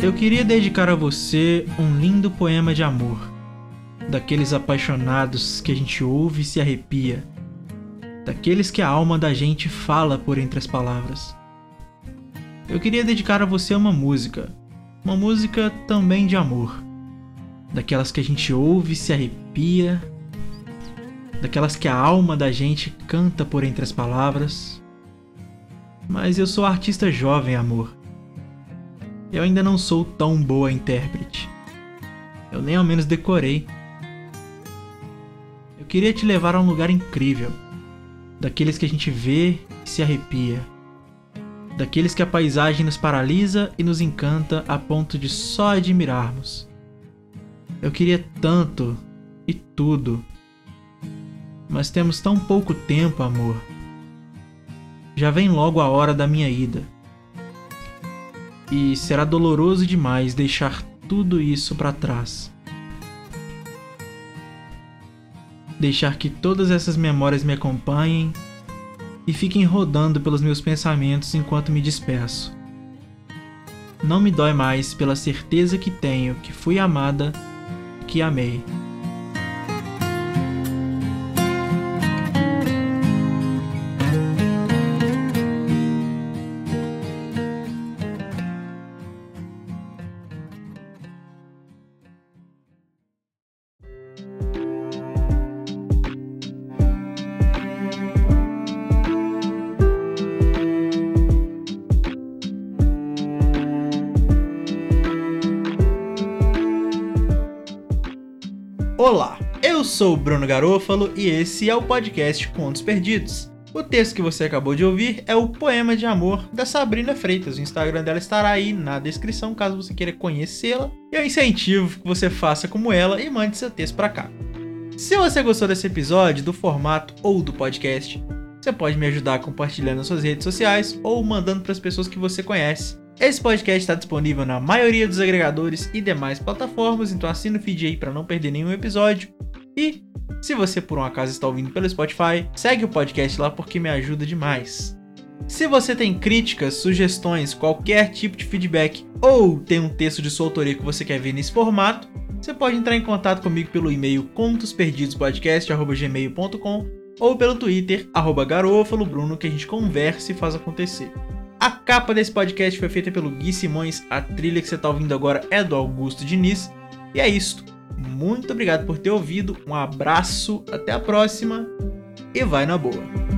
Eu queria dedicar a você um lindo poema de amor, daqueles apaixonados que a gente ouve e se arrepia, daqueles que a alma da gente fala por entre as palavras. Eu queria dedicar a você uma música, uma música também de amor, daquelas que a gente ouve e se arrepia, daquelas que a alma da gente canta por entre as palavras. Mas eu sou artista jovem, amor eu ainda não sou tão boa intérprete. Eu nem ao menos decorei. Eu queria te levar a um lugar incrível, daqueles que a gente vê e se arrepia, daqueles que a paisagem nos paralisa e nos encanta a ponto de só admirarmos. Eu queria tanto e tudo, mas temos tão pouco tempo, amor. Já vem logo a hora da minha ida e será doloroso demais deixar tudo isso para trás. Deixar que todas essas memórias me acompanhem e fiquem rodando pelos meus pensamentos enquanto me despeço. Não me dói mais pela certeza que tenho que fui amada, que amei. Olá, eu sou o Bruno Garofalo e esse é o podcast Contos Perdidos. O texto que você acabou de ouvir é o Poema de Amor da Sabrina Freitas. O Instagram dela estará aí na descrição caso você queira conhecê-la. Eu incentivo que você faça como ela e mande seu texto para cá. Se você gostou desse episódio, do formato ou do podcast, você pode me ajudar compartilhando nas suas redes sociais ou mandando para as pessoas que você conhece. Esse podcast está disponível na maioria dos agregadores e demais plataformas, então assina o feed aí para não perder nenhum episódio. E se você por um acaso está ouvindo pelo Spotify, segue o podcast lá porque me ajuda demais. Se você tem críticas, sugestões, qualquer tipo de feedback ou tem um texto de sua autoria que você quer ver nesse formato, você pode entrar em contato comigo pelo e-mail contosperdidospodcast.gmail.com ou pelo Twitter, arroba garofalobruno, que a gente conversa e faz acontecer. A capa desse podcast foi feita pelo Gui Simões, a trilha que você está ouvindo agora é do Augusto Diniz. E é isso. Muito obrigado por ter ouvido, um abraço, até a próxima e vai na boa.